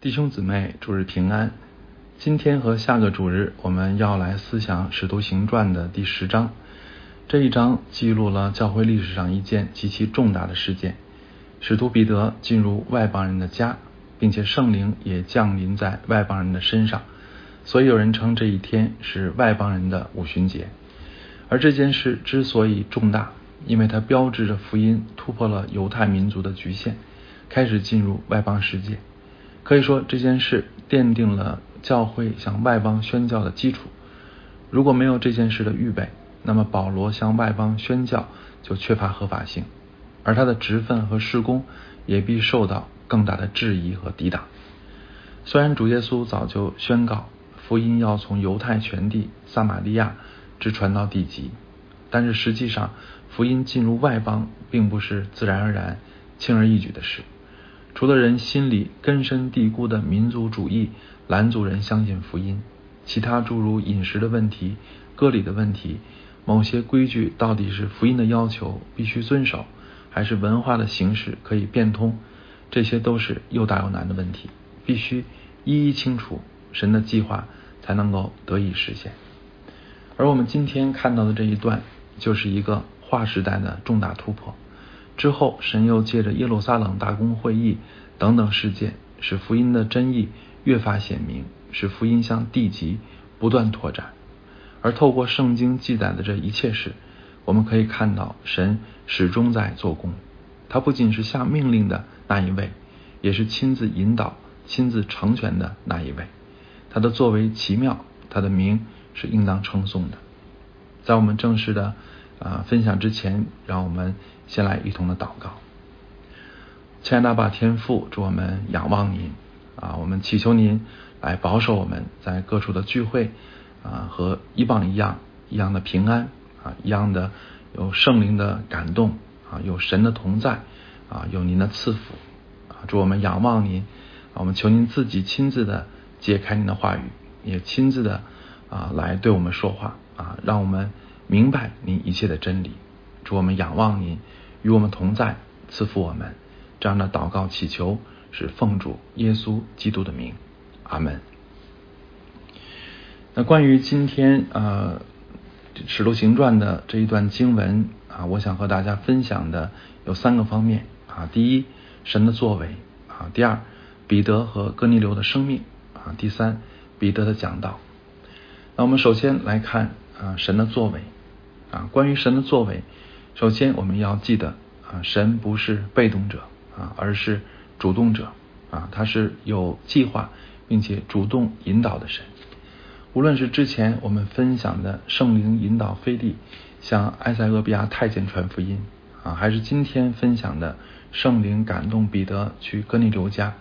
弟兄姊妹，主日平安。今天和下个主日，我们要来思想《使徒行传》的第十章。这一章记录了教会历史上一件极其重大的事件：使徒彼得进入外邦人的家，并且圣灵也降临在外邦人的身上。所以有人称这一天是外邦人的五旬节。而这件事之所以重大，因为它标志着福音突破了犹太民族的局限，开始进入外邦世界。可以说这件事奠定了教会向外邦宣教的基础。如果没有这件事的预备，那么保罗向外邦宣教就缺乏合法性，而他的职分和事工也必受到更大的质疑和抵挡。虽然主耶稣早就宣告福音要从犹太全地撒玛利亚直传到地极，但是实际上福音进入外邦并不是自然而然、轻而易举的事。除了人心里根深蒂固的民族主义拦阻人相信福音，其他诸如饮食的问题、割礼的问题、某些规矩到底是福音的要求必须遵守，还是文化的形式可以变通，这些都是又大又难的问题，必须一一清楚，神的计划才能够得以实现。而我们今天看到的这一段，就是一个划时代的重大突破。之后，神又借着耶路撒冷大公会议等等事件，使福音的真意越发显明，使福音向地极不断拓展。而透过圣经记载的这一切事，我们可以看到神始终在做工。他不仅是下命令的那一位，也是亲自引导、亲自成全的那一位。他的作为奇妙，他的名是应当称颂的。在我们正式的。啊，分享之前，让我们先来一同的祷告。亲爱的爸天父，祝我们仰望您啊！我们祈求您来保守我们在各处的聚会啊，和一棒一样一样的平安啊，一样的有圣灵的感动啊，有神的同在啊，有您的赐福啊！祝我们仰望您啊！我们求您自己亲自的解开您的话语，也亲自的啊来对我们说话啊，让我们。明白您一切的真理，我们仰望您，与我们同在，赐福我们。这样的祷告祈求是奉主耶稣基督的名，阿门。那关于今天呃《使徒行传》的这一段经文啊，我想和大家分享的有三个方面啊。第一，神的作为啊；第二，彼得和哥尼流的生命啊；第三，彼得的讲道。那我们首先来看啊神的作为。啊，关于神的作为，首先我们要记得啊，神不是被动者啊，而是主动者啊，他是有计划并且主动引导的神。无论是之前我们分享的圣灵引导菲利向埃塞俄比亚太监传福音啊，还是今天分享的圣灵感动彼得去哥尼流家，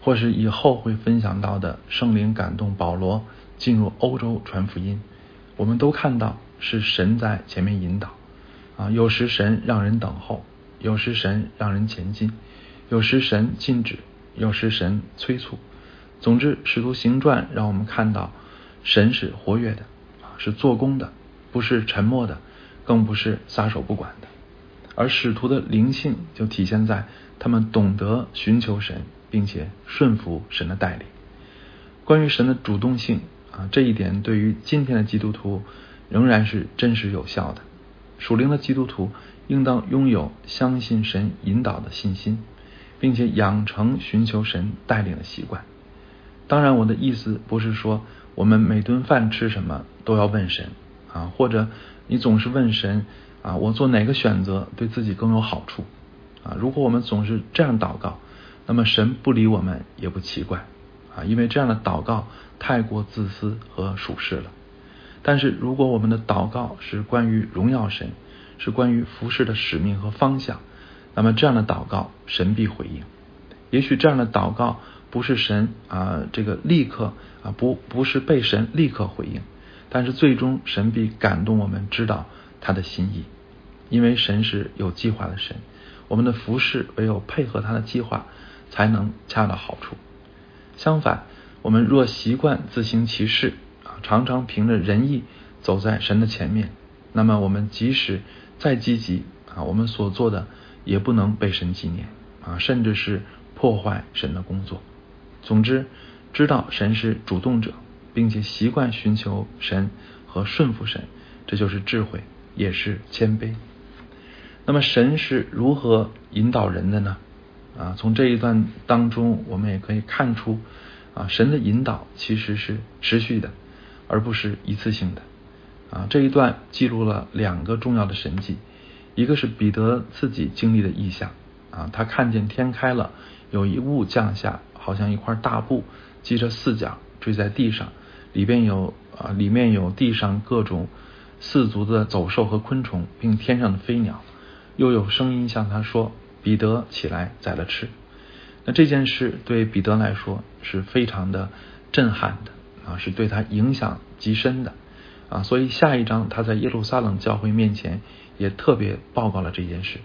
或是以后会分享到的圣灵感动保罗进入欧洲传福音，我们都看到。是神在前面引导啊，有时神让人等候，有时神让人前进，有时神禁止，有时神催促。总之，使徒行传让我们看到神是活跃的啊，是做工的，不是沉默的，更不是撒手不管的。而使徒的灵性就体现在他们懂得寻求神，并且顺服神的带领。关于神的主动性啊，这一点对于今天的基督徒。仍然是真实有效的。属灵的基督徒应当拥有相信神引导的信心，并且养成寻求神带领的习惯。当然，我的意思不是说我们每顿饭吃什么都要问神啊，或者你总是问神啊，我做哪个选择对自己更有好处啊？如果我们总是这样祷告，那么神不理我们也不奇怪啊，因为这样的祷告太过自私和属世了。但是如果我们的祷告是关于荣耀神，是关于服饰的使命和方向，那么这样的祷告神必回应。也许这样的祷告不是神啊，这个立刻啊不不是被神立刻回应，但是最终神必感动我们知道他的心意，因为神是有计划的神，我们的服饰唯有配合他的计划才能恰到好处。相反，我们若习惯自行其事。常常凭着仁义走在神的前面，那么我们即使再积极啊，我们所做的也不能被神纪念啊，甚至是破坏神的工作。总之，知道神是主动者，并且习惯寻求神和顺服神，这就是智慧，也是谦卑。那么，神是如何引导人的呢？啊，从这一段当中，我们也可以看出，啊，神的引导其实是持续的，而不是一次性的。啊，这一段记录了两个重要的神迹，一个是彼得自己经历的异象，啊，他看见天开了，有一物降下，好像一块大布，系着四角坠在地上，里边有啊，里面有地上各种四足的走兽和昆虫，并天上的飞鸟，又有声音向他说：“彼得起来宰了吃。”那这件事对彼得来说是非常的震撼的，啊，是对他影响极深的。啊，所以下一章他在耶路撒冷教会面前也特别报告了这件事。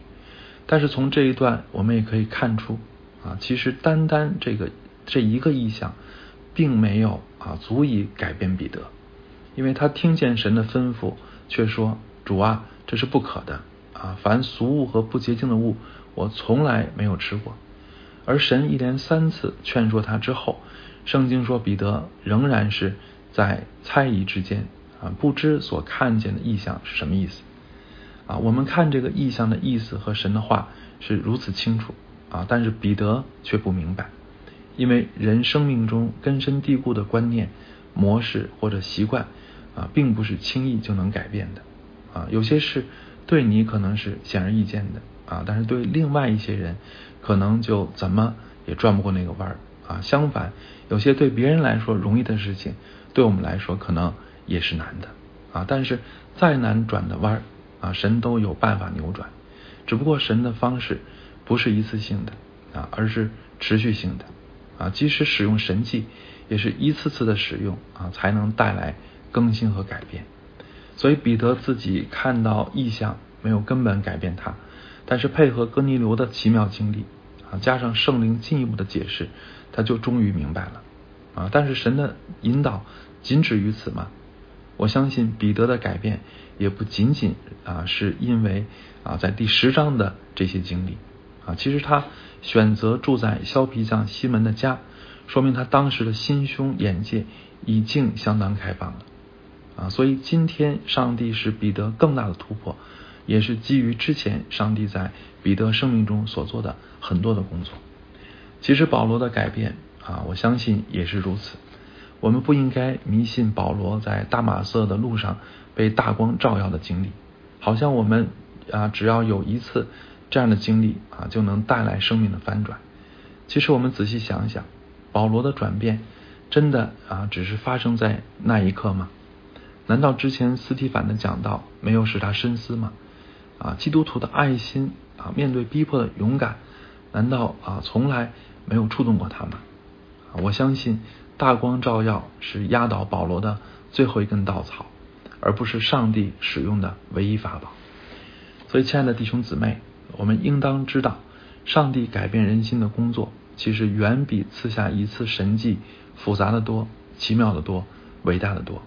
但是从这一段我们也可以看出，啊，其实单单这个这一个意象，并没有啊足以改变彼得，因为他听见神的吩咐，却说：“主啊，这是不可的啊！凡俗物和不洁净的物，我从来没有吃过。”而神一连三次劝说他之后，圣经说彼得仍然是在猜疑之间。啊，不知所看见的意象是什么意思？啊，我们看这个意象的意思和神的话是如此清楚啊，但是彼得却不明白，因为人生命中根深蒂固的观念、模式或者习惯啊，并不是轻易就能改变的啊。有些事对你可能是显而易见的啊，但是对另外一些人可能就怎么也转不过那个弯儿啊。相反，有些对别人来说容易的事情，对我们来说可能。也是难的啊，但是再难转的弯儿啊，神都有办法扭转。只不过神的方式不是一次性的啊，而是持续性的啊。即使使用神迹，也是一次次的使用啊，才能带来更新和改变。所以彼得自己看到异象没有根本改变他，但是配合哥尼流的奇妙经历啊，加上圣灵进一步的解释，他就终于明白了啊。但是神的引导仅止于此吗？我相信彼得的改变也不仅仅啊是因为啊在第十章的这些经历啊，其实他选择住在削皮匠西门的家，说明他当时的心胸眼界已经相当开放了啊。所以今天上帝使彼得更大的突破，也是基于之前上帝在彼得生命中所做的很多的工作。其实保罗的改变啊，我相信也是如此。我们不应该迷信保罗在大马色的路上被大光照耀的经历，好像我们啊只要有一次这样的经历啊就能带来生命的翻转。其实我们仔细想一想，保罗的转变真的啊只是发生在那一刻吗？难道之前斯提凡的讲道没有使他深思吗？啊，基督徒的爱心啊面对逼迫的勇敢，难道啊从来没有触动过他吗？我相信。大光照耀是压倒保罗的最后一根稻草，而不是上帝使用的唯一法宝。所以，亲爱的弟兄姊妹，我们应当知道，上帝改变人心的工作，其实远比赐下一次神迹复杂的多、奇妙的多、伟大的多。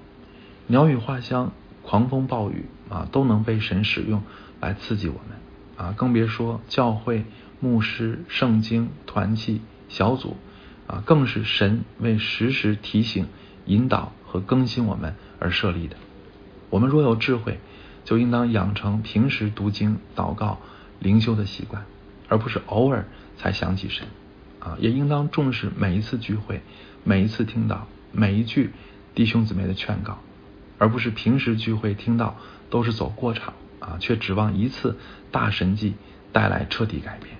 鸟语花香、狂风暴雨啊，都能被神使用来刺激我们啊，更别说教会、牧师、圣经、团契、小组。啊，更是神为时时提醒、引导和更新我们而设立的。我们若有智慧，就应当养成平时读经、祷告、灵修的习惯，而不是偶尔才想起神。啊，也应当重视每一次聚会、每一次听到每一句弟兄姊妹的劝告，而不是平时聚会听到都是走过场啊，却指望一次大神迹带来彻底改变。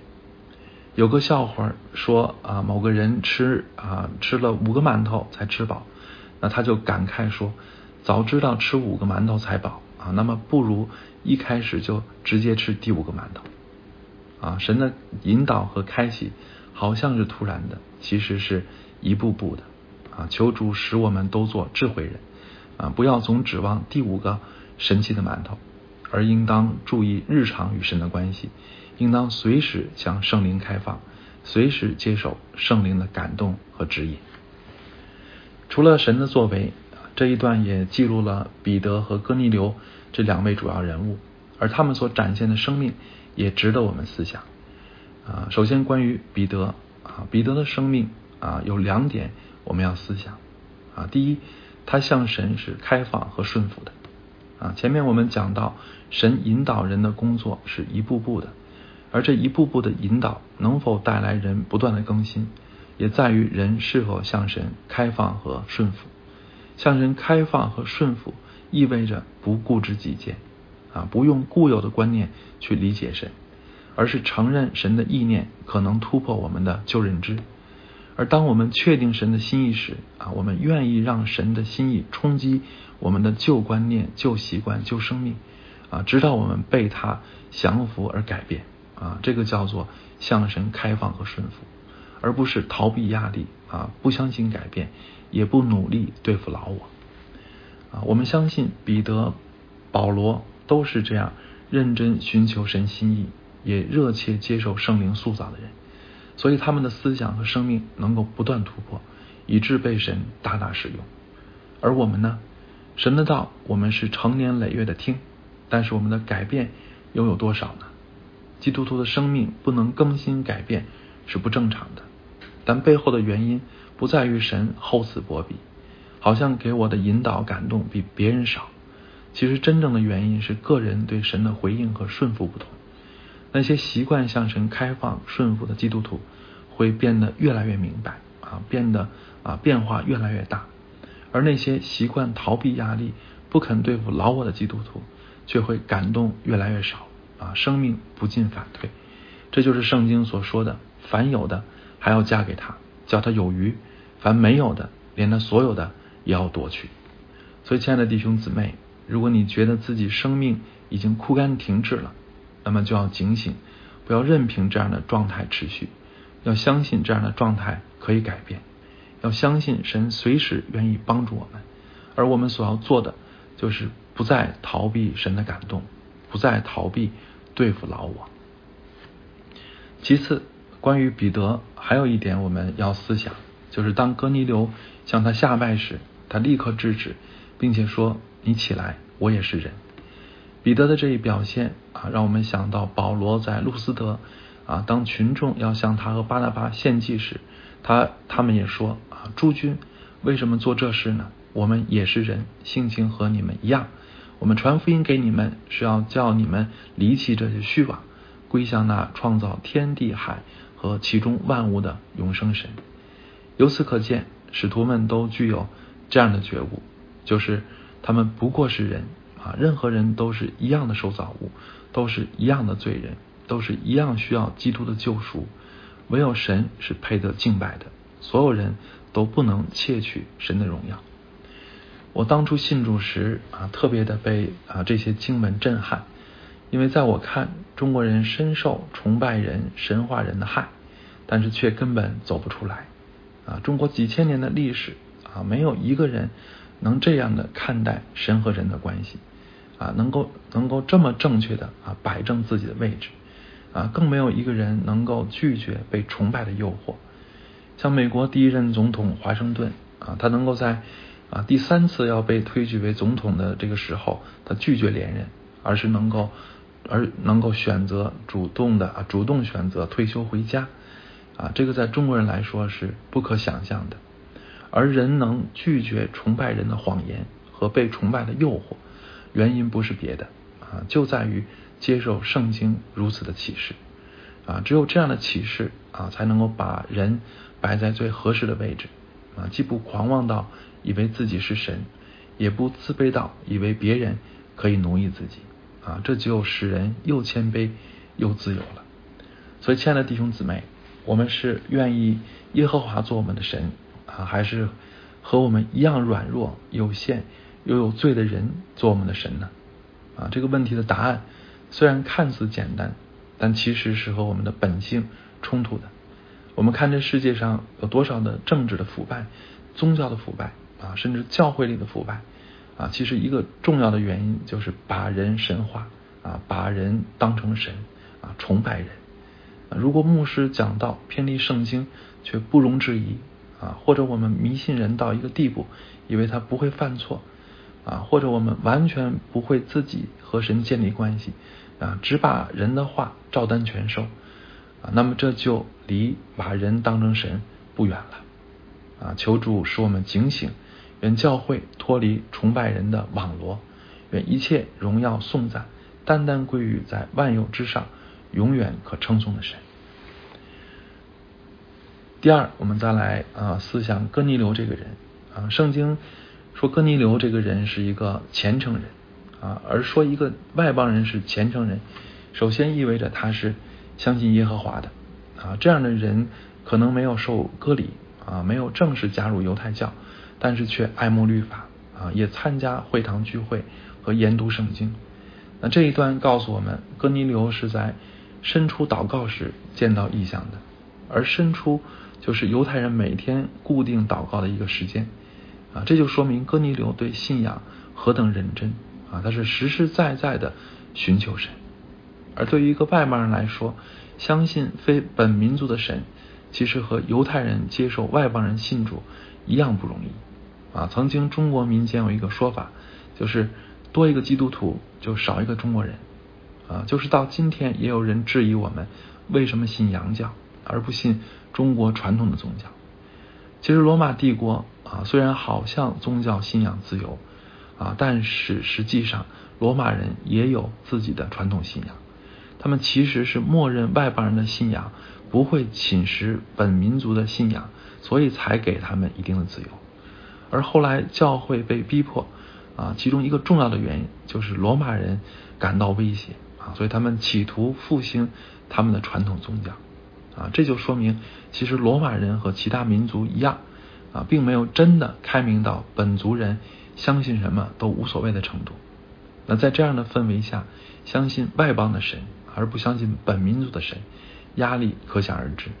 有个笑话说啊，某个人吃啊吃了五个馒头才吃饱，那他就感慨说，早知道吃五个馒头才饱啊，那么不如一开始就直接吃第五个馒头。啊，神的引导和开启好像是突然的，其实是一步步的。啊，求主使我们都做智慧人啊，不要总指望第五个神奇的馒头，而应当注意日常与神的关系。应当随时向圣灵开放，随时接受圣灵的感动和指引。除了神的作为，这一段也记录了彼得和哥尼流这两位主要人物，而他们所展现的生命也值得我们思想。啊，首先关于彼得啊，彼得的生命啊，有两点我们要思想啊。第一，他向神是开放和顺服的啊。前面我们讲到，神引导人的工作是一步步的，而这一步步的引导能否带来人不断的更新，也在于人是否向神开放和顺服。向神开放和顺服，意味着不固执己见啊，不用固有的观念去理解神。而是承认神的意念可能突破我们的旧认知，而当我们确定神的心意时啊，我们愿意让神的心意冲击我们的旧观念、旧习惯、旧生命啊，直到我们被他降服而改变啊，这个叫做向神开放和顺服，而不是逃避压力啊，不相信改变，也不努力对付老我啊。我们相信彼得、保罗都是这样认真寻求神心意。也热切接受圣灵塑造的人，所以他们的思想和生命能够不断突破，以致被神大大使用。而我们呢？神的道，我们是成年累月的听，但是我们的改变又有多少呢？基督徒的生命不能更新改变是不正常的，但背后的原因不在于神厚此薄彼，好像给我的引导感动比别人少。其实真正的原因是个人对神的回应和顺服不同。那些习惯向神开放顺服的基督徒，会变得越来越明白啊，变得啊变化越来越大；而那些习惯逃避压力、不肯对付老我的基督徒，却会感动越来越少啊，生命不进反退。这就是圣经所说的：凡有的还要嫁给他，叫他有余；凡没有的，连他所有的也要夺去。所以，亲爱的弟兄姊妹，如果你觉得自己生命已经枯干停滞了，那么就要警醒，不要任凭这样的状态持续，要相信这样的状态可以改变，要相信神随时愿意帮助我们，而我们所要做的就是不再逃避神的感动，不再逃避对付老我。其次，关于彼得，还有一点我们要思想，就是当哥尼流向他下拜时，他立刻制止，并且说：“你起来，我也是人。”彼得的这一表现啊，让我们想到保罗在路斯德啊，当群众要向他和巴拿巴献祭时，他他们也说啊，诸君为什么做这事呢？我们也是人，性情和你们一样。我们传福音给你们，是要叫你们离弃这些虚妄，归向那创造天地海和其中万物的永生神。由此可见，使徒们都具有这样的觉悟，就是他们不过是人。啊，任何人都是一样的受造物，都是一样的罪人，都是一样需要基督的救赎。唯有神是配得敬拜的，所有人都不能窃取神的荣耀。我当初信主时啊，特别的被啊这些经文震撼，因为在我看，中国人深受崇拜人、神化人的害，但是却根本走不出来。啊，中国几千年的历史啊，没有一个人能这样的看待神和人的关系。啊，能够能够这么正确的啊摆正自己的位置，啊，更没有一个人能够拒绝被崇拜的诱惑。像美国第一任总统华盛顿啊，他能够在啊第三次要被推举为总统的这个时候，他拒绝连任，而是能够而能够选择主动的啊主动选择退休回家，啊，这个在中国人来说是不可想象的。而人能拒绝崇拜人的谎言和被崇拜的诱惑。原因不是别的啊，就在于接受圣经如此的启示啊，只有这样的启示啊，才能够把人摆在最合适的位置啊，既不狂妄到以为自己是神，也不自卑到以为别人可以奴役自己啊，这就使人又谦卑又自由了。所以，亲爱的弟兄姊妹，我们是愿意耶和华做我们的神啊，还是和我们一样软弱有限？又有罪的人做我们的神呢？啊，这个问题的答案虽然看似简单，但其实是和我们的本性冲突的。我们看这世界上有多少的政治的腐败、宗教的腐败啊，甚至教会里的腐败啊，其实一个重要的原因就是把人神化啊，把人当成神啊，崇拜人。如果牧师讲道偏离圣经，却不容置疑啊，或者我们迷信人到一个地步，以为他不会犯错。啊，或者我们完全不会自己和神建立关系，啊，只把人的话照单全收，啊，那么这就离把人当成神不远了。啊，求主使我们警醒，愿教会脱离崇拜人的网罗，愿一切荣耀颂赞单单归于在万有之上永远可称颂的神。第二，我们再来啊思想哥尼流这个人啊，圣经说哥尼流这个人是一个虔诚人啊，而说一个外邦人是虔诚人，首先意味着他是相信耶和华的啊，这样的人可能没有受割礼啊，没有正式加入犹太教，但是却爱慕律法啊，也参加会堂聚会和研读圣经。那这一段告诉我们，哥尼流是在伸出祷告时见到异象的，而伸出。就是犹太人每天固定祷告的一个时间啊，这就说明哥尼流对信仰何等认真啊！他是实实在在的寻求神，而对于一个外邦人来说，相信非本民族的神，其实和犹太人接受外邦人信主一样不容易啊！曾经中国民间有一个说法，就是多一个基督徒就少一个中国人啊！就是到今天也有人质疑我们为什么信洋教而不信。中国传统的宗教，其实罗马帝国啊，虽然好像宗教信仰自由啊，但是实际上罗马人也有自己的传统信仰。他们其实是默认外邦人的信仰不会侵蚀本民族的信仰，所以才给他们一定的自由。而后来教会被逼迫啊，其中一个重要的原因就是罗马人感到威胁啊，所以他们企图复兴他们的传统宗教。啊，这就说明，其实罗马人和其他民族一样，啊，并没有真的开明到本族人相信什么都无所谓的程度。那在这样的氛围下，相信外邦的神而不相信本民族的神，压力可想而知。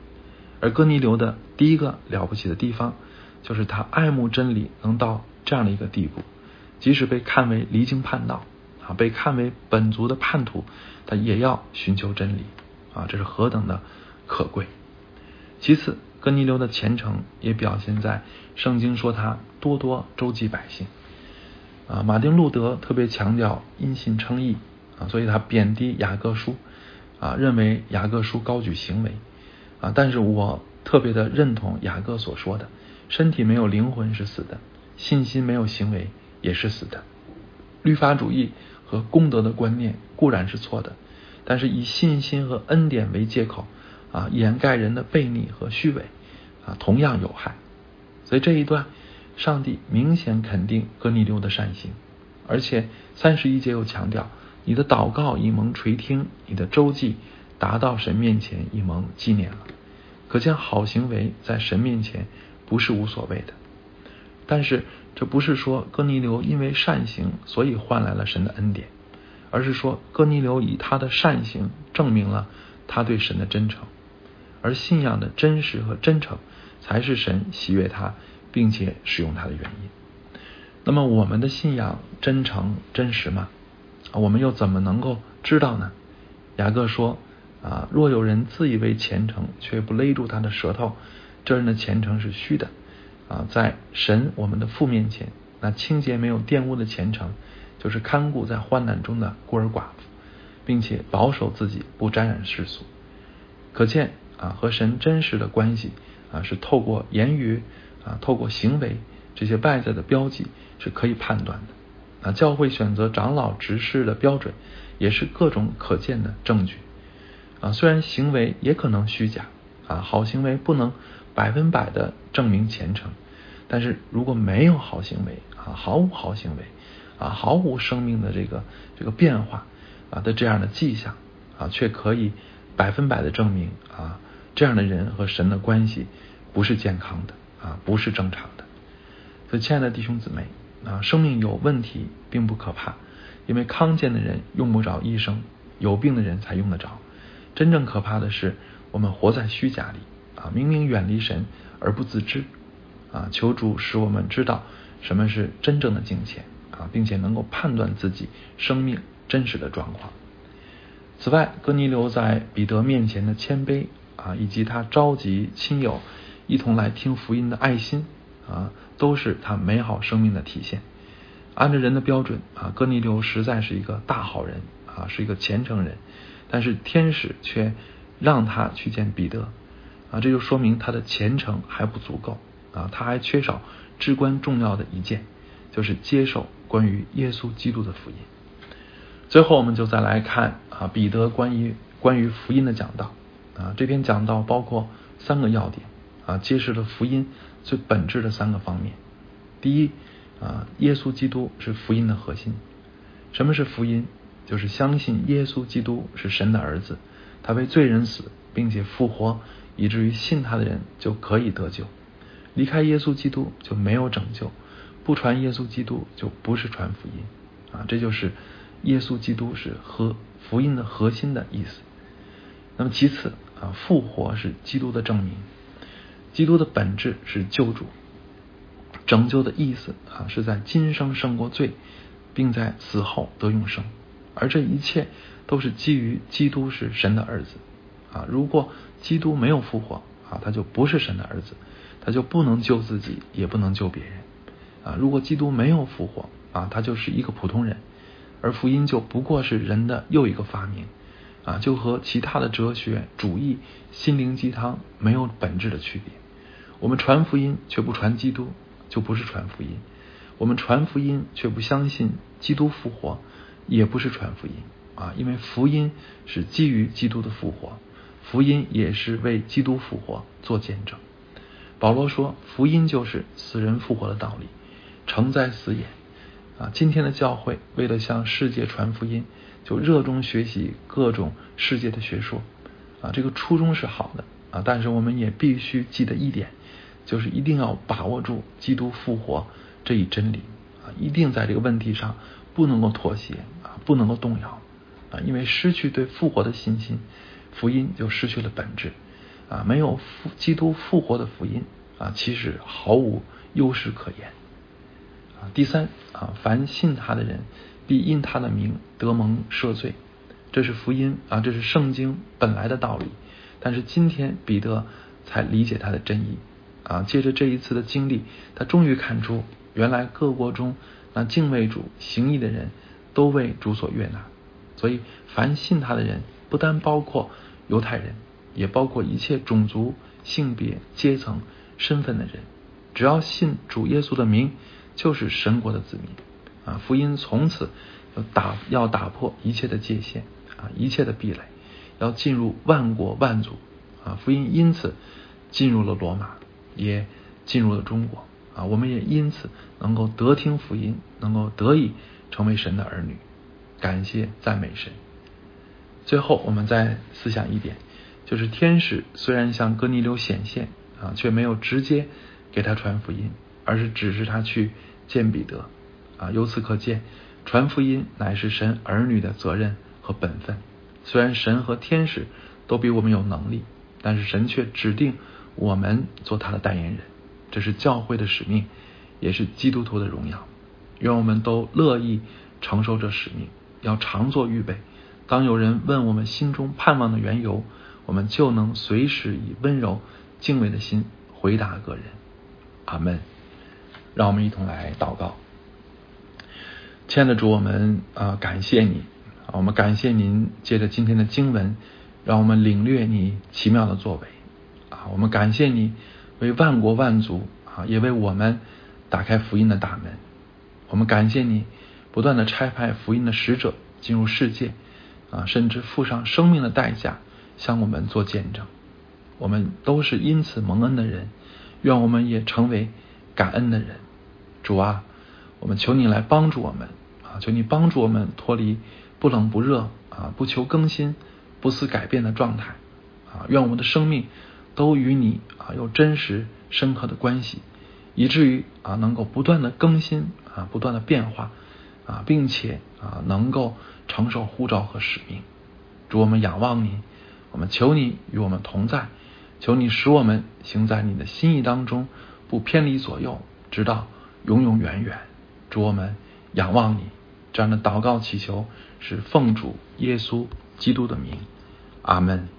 而哥尼流的第一个了不起的地方，就是他爱慕真理能到这样的一个地步，即使被看为离经叛道，啊，被看为本族的叛徒，他也要寻求真理，啊，这是何等的！可贵。其次，哥尼流的虔诚也表现在圣经说他多多周济百姓。啊，马丁路德特别强调因信称义啊，所以他贬低雅各书啊，认为雅各书高举行为啊。但是我特别的认同雅各所说的：身体没有灵魂是死的，信心没有行为也是死的。律法主义和功德的观念固然是错的，但是以信心和恩典为借口。啊，掩盖人的悖逆和虚伪，啊，同样有害。所以这一段，上帝明显肯定哥尼流的善行，而且三十一节又强调，你的祷告已蒙垂听，你的周记达到神面前已蒙纪念了。可见好行为在神面前不是无所谓的。但是这不是说哥尼流因为善行所以换来了神的恩典，而是说哥尼流以他的善行证明了他对神的真诚。而信仰的真实和真诚，才是神喜悦他并且使用他的原因。那么，我们的信仰真诚真实吗？我们又怎么能够知道呢？雅各说：“啊，若有人自以为虔诚，却不勒住他的舌头，这人的虔诚是虚的。”啊，在神我们的父面前，那清洁没有玷污的虔诚，就是看顾在患难中的孤儿寡妇，并且保守自己不沾染世俗。可见。啊，和神真实的关系啊，是透过言语啊，透过行为这些外在的标记是可以判断的。啊，教会选择长老执事的标准也是各种可见的证据。啊，虽然行为也可能虚假啊，好行为不能百分百的证明虔诚，但是如果没有好行为啊，毫无好行为啊，毫无生命的这个这个变化啊的这样的迹象啊，却可以百分百的证明啊。这样的人和神的关系不是健康的啊，不是正常的。所以，亲爱的弟兄姊妹啊，生命有问题并不可怕，因为康健的人用不着医生，有病的人才用得着。真正可怕的是，我们活在虚假里啊，明明远离神而不自知啊。求主使我们知道什么是真正的金钱啊，并且能够判断自己生命真实的状况。此外，哥尼流在彼得面前的谦卑。啊，以及他召集亲友一同来听福音的爱心啊，都是他美好生命的体现。按照人的标准啊，哥尼流实在是一个大好人啊，是一个虔诚人。但是天使却让他去见彼得啊，这就说明他的虔诚还不足够啊，他还缺少至关重要的一件，就是接受关于耶稣基督的福音。最后，我们就再来看啊，彼得关于关于福音的讲道啊，这篇讲到包括三个要点啊，揭示了福音最本质的三个方面。第一啊，耶稣基督是福音的核心。什么是福音？就是相信耶稣基督是神的儿子，他为罪人死，并且复活，以至于信他的人就可以得救。离开耶稣基督就没有拯救，不传耶稣基督就不是传福音啊！这就是耶稣基督是和福音的核心的意思。那么其次啊，复活是基督的证明，基督的本质是救主，拯救的意思啊是在今生胜过罪，并在死后得永生。而这一切都是基于基督是神的儿子啊！如果基督没有复活啊，他就不是神的儿子，他就不能救自己，也不能救别人啊！如果基督没有复活啊，他就是一个普通人，而福音就不过是人的又一个发明啊，就和其他的哲学主义、心灵鸡汤没有本质的区别。我们传福音却不传基督，就不是传福音；我们传福音却不相信基督复活。也不是传福音啊，因为福音是基于基督的复活，福音也是为基督复活做见证。保罗说，福音就是死人复活的道理，诚在死也啊。今天的教会为了向世界传福音，就热衷学习各种世界的学说啊，这个初衷是好的啊，但是我们也必须记得一点，就是一定要把握住基督复活这一真理啊，一定在这个问题上不能够妥协啊。不能够动摇啊，因为失去对复活的信心，福音就失去了本质啊。没有复基督复活的福音啊，其实毫无优势可言第三啊，凡信他的人必因他的名得蒙赦罪，这是福音啊，这是圣经本来的道理。但是今天彼得才理解他的真意啊。借着这一次的经历，他终于看出，原来各国中那敬畏主行义的人。都为主所悦纳，所以凡信他的人，不单包括犹太人，也包括一切种族、性别、阶层、身份的人，只要信主耶稣的名，就是神国的子民啊！福音从此要打要打破一切的界限啊，一切的壁垒，要进入万国万族啊！福音因此进入了罗马，也进入了中国啊！我们也因此能够得听福音，能够得以。成为神的儿女，感谢赞美神。最后，我们再思想一点，就是天使虽然向哥尼流显现啊，却没有直接给他传福音，而是指示他去见彼得啊。由此可见，传福音乃是神儿女的责任和本分。虽然神和天使都比我们有能力，但是神却指定我们做他的代言人，这是教会的使命，也是基督徒的荣耀。愿我们都乐意承受这使命，要常做预备。当有人问我们心中盼望的缘由，我们就能随时以温柔敬畏的心回答个人。阿门。让我们一同来祷告。亲爱的主，我们啊感谢你，我们感谢您借着今天的经文，让我们领略你奇妙的作为啊。我们感谢你为万国万族啊，也为我们打开福音的大门。我们感谢你不断的差派福音的使者进入世界，啊，甚至付上生命的代价向我们做见证。我们都是因此蒙恩的人，愿我们也成为感恩的人。主啊，我们求你来帮助我们啊，求你帮助我们脱离不冷不热啊、不求更新、不思改变的状态啊。愿我们的生命都与你啊有真实深刻的关系。以至于啊，能够不断的更新啊，不断的变化啊，并且啊，能够承受呼召和使命。主，我们仰望你，我们求你与我们同在，求你使我们行在你的心意当中，不偏离左右，直到永永远远。主，我们仰望你，这样的祷告祈求是奉主耶稣基督的名，阿门。